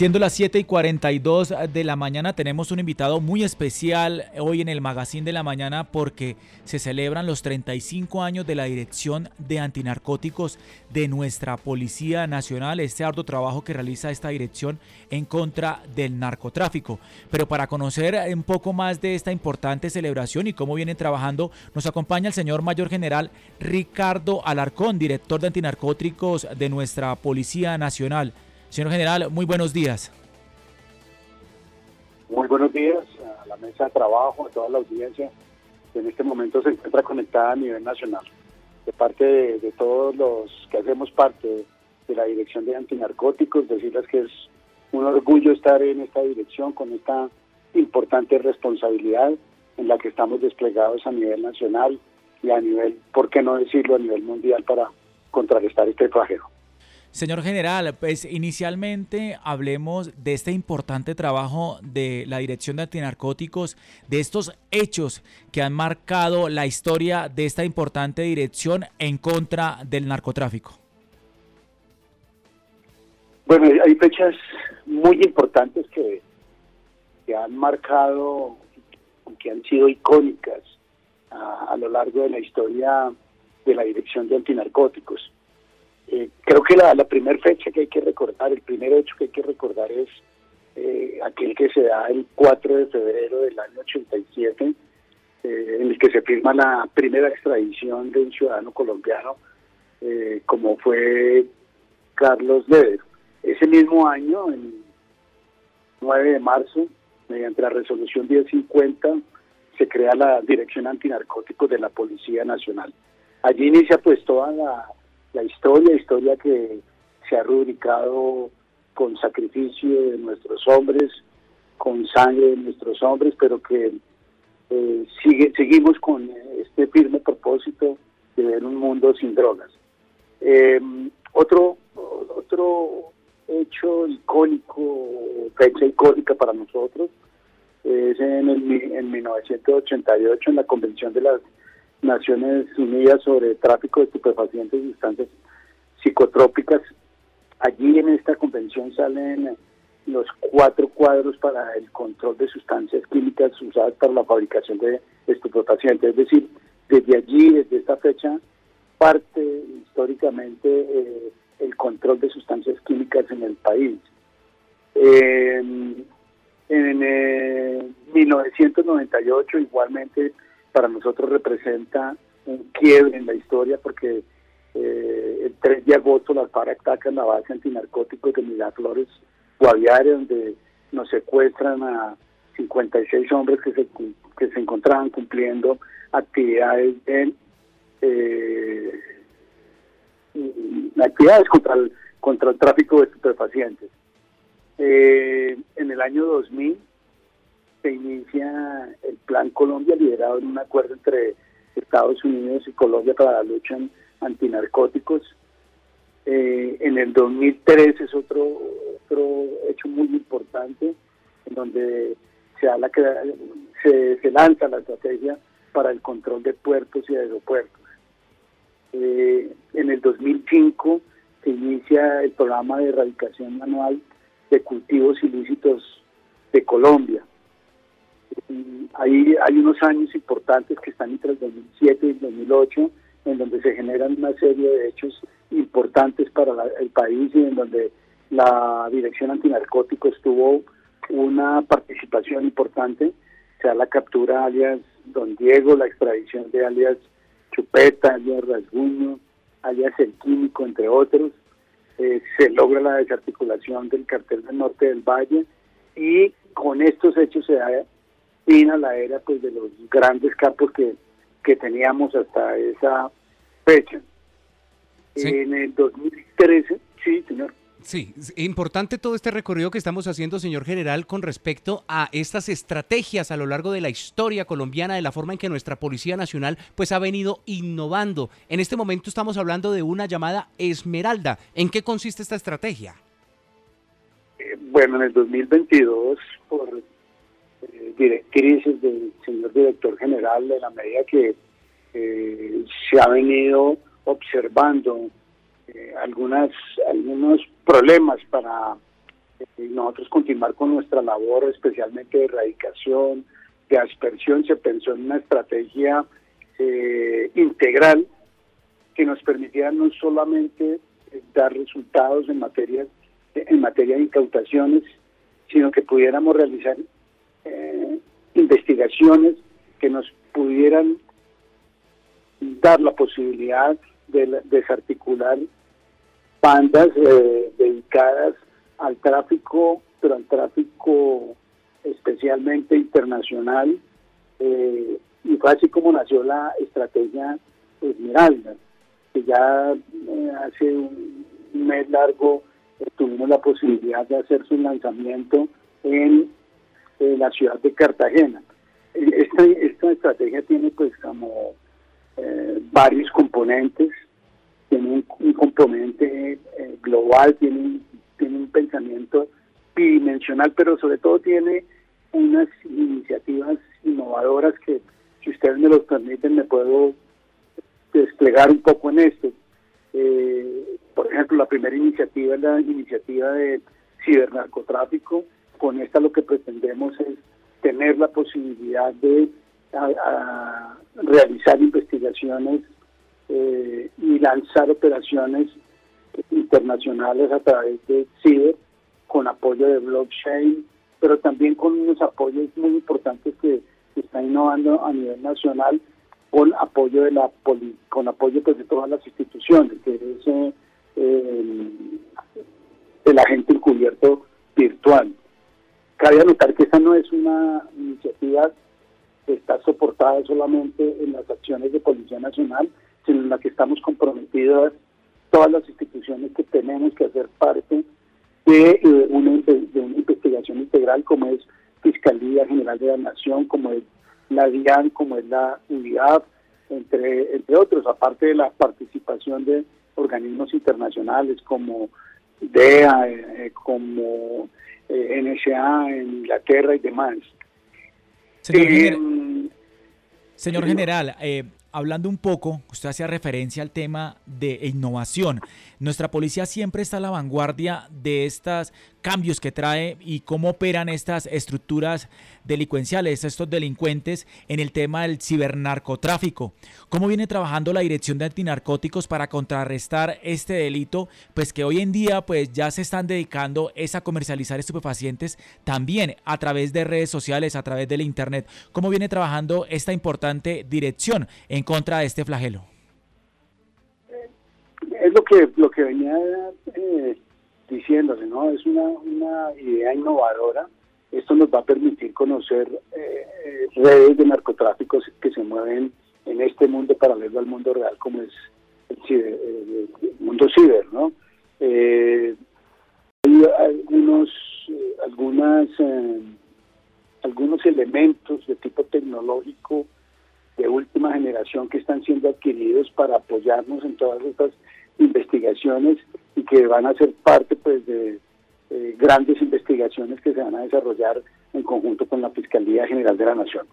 Siendo las 7 y 42 de la mañana, tenemos un invitado muy especial hoy en el Magazine de la Mañana porque se celebran los 35 años de la Dirección de Antinarcóticos de nuestra Policía Nacional, este arduo trabajo que realiza esta dirección en contra del narcotráfico. Pero para conocer un poco más de esta importante celebración y cómo vienen trabajando, nos acompaña el señor Mayor General Ricardo Alarcón, director de Antinarcóticos de nuestra Policía Nacional. Señor general, muy buenos días. Muy buenos días a la mesa de trabajo, a toda la audiencia que en este momento se encuentra conectada a nivel nacional. De parte de, todos los que hacemos parte de la Dirección de Antinarcóticos, decirles que es un orgullo estar en esta dirección con esta importante responsabilidad en la que estamos desplegados a nivel nacional y a nivel, ¿por qué no decirlo, a nivel mundial para contrarrestar este flagelo. Señor general, pues inicialmente hablemos de este importante trabajo de la Dirección de Antinarcóticos, de estos hechos que han marcado la historia de esta importante dirección en contra del narcotráfico. Bueno, hay fechas muy importantes que, que han marcado, que han sido icónicas a, a lo largo de la historia de la Dirección de Antinarcóticos. Eh, creo que la, primera fecha que hay que recordar, el primer hecho que hay que recordar es eh, aquel que se da el 4 de febrero del año 87, eh, en el que se firma la primera extradición de un ciudadano colombiano, como fue Carlos Leder. Ese mismo año, el 9 de marzo, mediante la resolución 1050, se crea la Dirección Antinarcóticos de la Policía Nacional. Allí inicia pues toda la la historia, historia que se ha rubricado con sacrificio de nuestros hombres, con sangre de nuestros hombres, pero que eh, sigue, seguimos con este firme propósito de ver un mundo sin drogas. Eh, otro, otro hecho icónico, fecha icónica para nosotros, es en, el, en 1988 en la Convención de las Naciones Unidas sobre tráfico de estupefacientes y sustancias psicotrópicas. Allí en esta convención salen los cuatro cuadros para el control de sustancias químicas usadas para la fabricación de estupefacientes. Es decir, desde allí, desde esta fecha, parte históricamente eh, el control de sustancias químicas en el país. en 1998 eh, igualmente para nosotros representa un quiebre en la historia porque eh, el 3 de agosto las FARC atacan la base antinarcóticos de Miraflores, Guaviare, donde nos secuestran a 56 hombres que se, que se encontraban cumpliendo actividades en eh, actividades contra el, contra el tráfico de estupefacientes. Eh, en el año 2000 se inicia el Plan Colombia, liderado en un acuerdo entre Estados Unidos y Colombia para la lucha antinarcóticos. Eh, en el 2003 es otro, otro hecho muy importante, en donde se, habla que, se, se lanza la estrategia para el control de puertos y aeropuertos. Eh, en el 2005 se inicia el programa de erradicación manual de cultivos ilícitos de Colombia. Ahí hay unos años importantes que están entre el 2007 y el 2008, en donde se generan una serie de hechos importantes para el país y en donde la Dirección Antinarcóticos tuvo una participación importante, sea la captura alias Don Diego, la extradición de alias Chupeta, alias Rasguño, alias El Químico, entre otros. Eh, se logra la desarticulación del cartel del norte del Valle y con estos hechos se da fin a la era pues de los grandes campos que, que teníamos hasta esa fecha. En el 2013, sí, señor. Sí, importante todo este recorrido que estamos haciendo, señor general, con respecto a estas estrategias a lo largo de la historia colombiana, de la forma en que nuestra Policía Nacional pues ha venido innovando. En este momento estamos hablando de una llamada Esmeralda. ¿En qué consiste esta estrategia? Eh, bueno, en el 2022, por directrices del señor director general de la medida que eh, se ha venido observando eh, algunas algunos problemas para y nosotros continuar con nuestra labor, especialmente de erradicación, de aspersión, se pensó en una estrategia eh, integral que nos permitiera no solamente eh, dar resultados en materia, en materia de incautaciones, sino que pudiéramos realizar eh, investigaciones que nos pudieran dar la posibilidad de desarticular bandas dedicadas al tráfico, pero al tráfico especialmente internacional, eh, y fue así como nació la estrategia Esmeralda, que ya eh, hace un mes largo eh, tuvimos la posibilidad de hacer su lanzamiento en la ciudad de Cartagena. Esta, esta estrategia tiene pues como varios componentes, tiene un, componente global, tiene un tiene un pensamiento bidimensional, pero sobre todo tiene unas iniciativas innovadoras que, si ustedes me lo permiten, me puedo desplegar un poco en esto. Eh, por ejemplo, la primera iniciativa es la iniciativa de cibernarcotráfico. Con esta lo que pretendemos es tener la posibilidad de realizar investigaciones eh, y lanzar operaciones internacionales a través de CIBER, con apoyo de blockchain, pero también con unos apoyos muy importantes que se están innovando a nivel nacional con apoyo de la con apoyo pues, de todas las instituciones, que es eh, el agente encubierto virtual. Cabe anotar que esta no es una iniciativa que está soportada solamente en las acciones de Policía Nacional, sino en la que estamos comprometidos todas las instituciones que tenemos que hacer parte de, eh, una, de una investigación integral como es Fiscalía General de la Nación, como es la DIAN, como es la UIAP, entre, entre otros, aparte de la participación de organismos internacionales como DEA, eh, como eh, NSA en Inglaterra y demás. Señor, general, hablando un poco, usted hacía referencia al tema de innovación. Nuestra policía siempre está a la vanguardia de estos cambios que trae y cómo operan estas estructuras delincuenciales, estos delincuentes en el tema del cibernarcotráfico. ¿Cómo viene trabajando la Dirección de Antinarcóticos para contrarrestar este delito? Pues que hoy en día pues ya se están dedicando es a comercializar estupefacientes también a través de redes sociales, a través del internet. ¿Cómo viene trabajando esta importante dirección contra de este flagelo? Es lo que lo que venía eh, diciéndose, ¿no? Es una, una idea innovadora esto nos va a permitir conocer eh, eh, redes de narcotráficos que se mueven en este mundo paralelo al mundo real como es el, mundo ciber, ¿no? Eh, hay algunos, algunas, algunos elementos de tipo tecnológico de última generación que están siendo adquiridos para apoyarnos en todas estas investigaciones y que van a ser parte pues de eh, grandes investigaciones que se van a desarrollar en conjunto con la Fiscalía General de la Nación.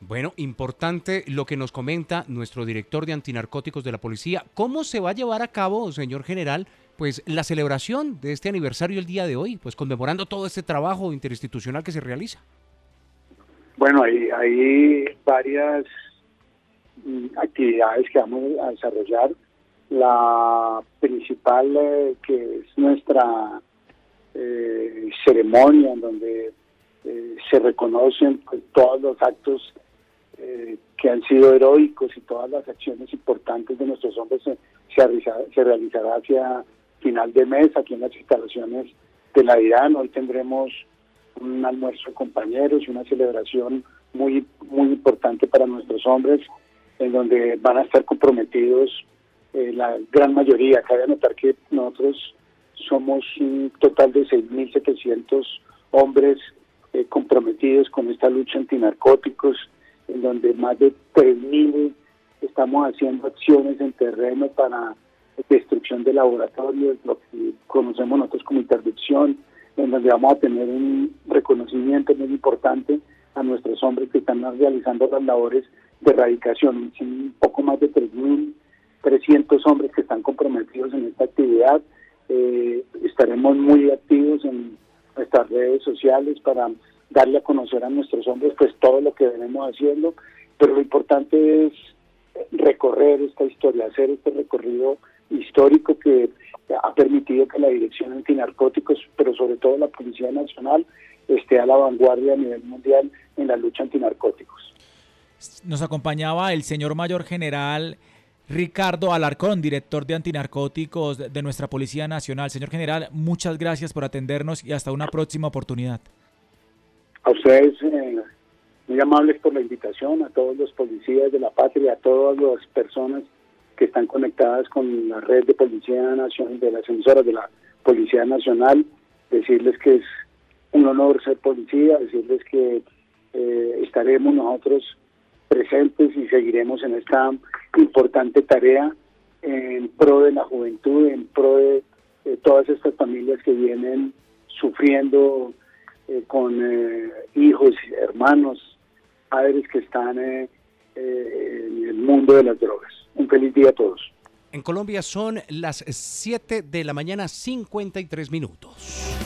Bueno, importante lo que nos comenta nuestro director de antinarcóticos de la policía. ¿Cómo se va a llevar a cabo, señor general, pues la celebración de este aniversario el día de hoy, pues conmemorando todo este trabajo interinstitucional que se realiza? Bueno, hay, hay varias mm, actividades que vamos a desarrollar la principal eh, que es nuestra eh, ceremonia en donde eh, se reconocen pues, todos los actos que han sido heroicos y todas las acciones importantes de nuestros hombres se, se, realizará hacia final de mes aquí en las instalaciones de la IRAN. Hoy tendremos un almuerzo compañeros y una celebración muy, muy importante para nuestros hombres en donde van a estar comprometidos eh, la gran mayoría. Cabe anotar que nosotros somos un total de 6.700 hombres eh, comprometidos con esta lucha antinarcóticos, en donde más de 3.000 estamos haciendo acciones en terreno para destrucción de laboratorios, lo que conocemos nosotros como interdicción, en donde vamos a tener un reconocimiento muy importante a nuestros hombres que están realizando las labores de erradicación. Un poco más de 3.000 300 hombres que están comprometidos en esta actividad Eh, estaremos muy activos en nuestras redes sociales para darle a conocer a nuestros hombres pues todo lo que venimos haciendo, pero lo importante es recorrer esta historia, hacer este recorrido histórico que ha permitido que la Dirección Antinarcóticos, pero sobre todo la Policía Nacional, esté a la vanguardia a nivel mundial en la lucha antinarcóticos. Nos acompañaba el señor mayor general Ricardo Alarcón, director de antinarcóticos de nuestra Policía Nacional. Señor general, muchas gracias por atendernos y hasta una próxima oportunidad. A ustedes, eh, muy amables por la invitación, a todos los policías de la patria, a todas las personas que están conectadas con la red de Policía Nacional, de las emisoras de la Policía Nacional, decirles que es un honor ser policía, decirles que eh, estaremos nosotros presentes y seguiremos en esta importante tarea en pro de la juventud, en pro de, todas estas familias que vienen sufriendo eh, con eh, hijos, hermanos, padres que están en el mundo de las drogas. Un feliz día a todos. En Colombia son las 7 de la mañana 53 minutos.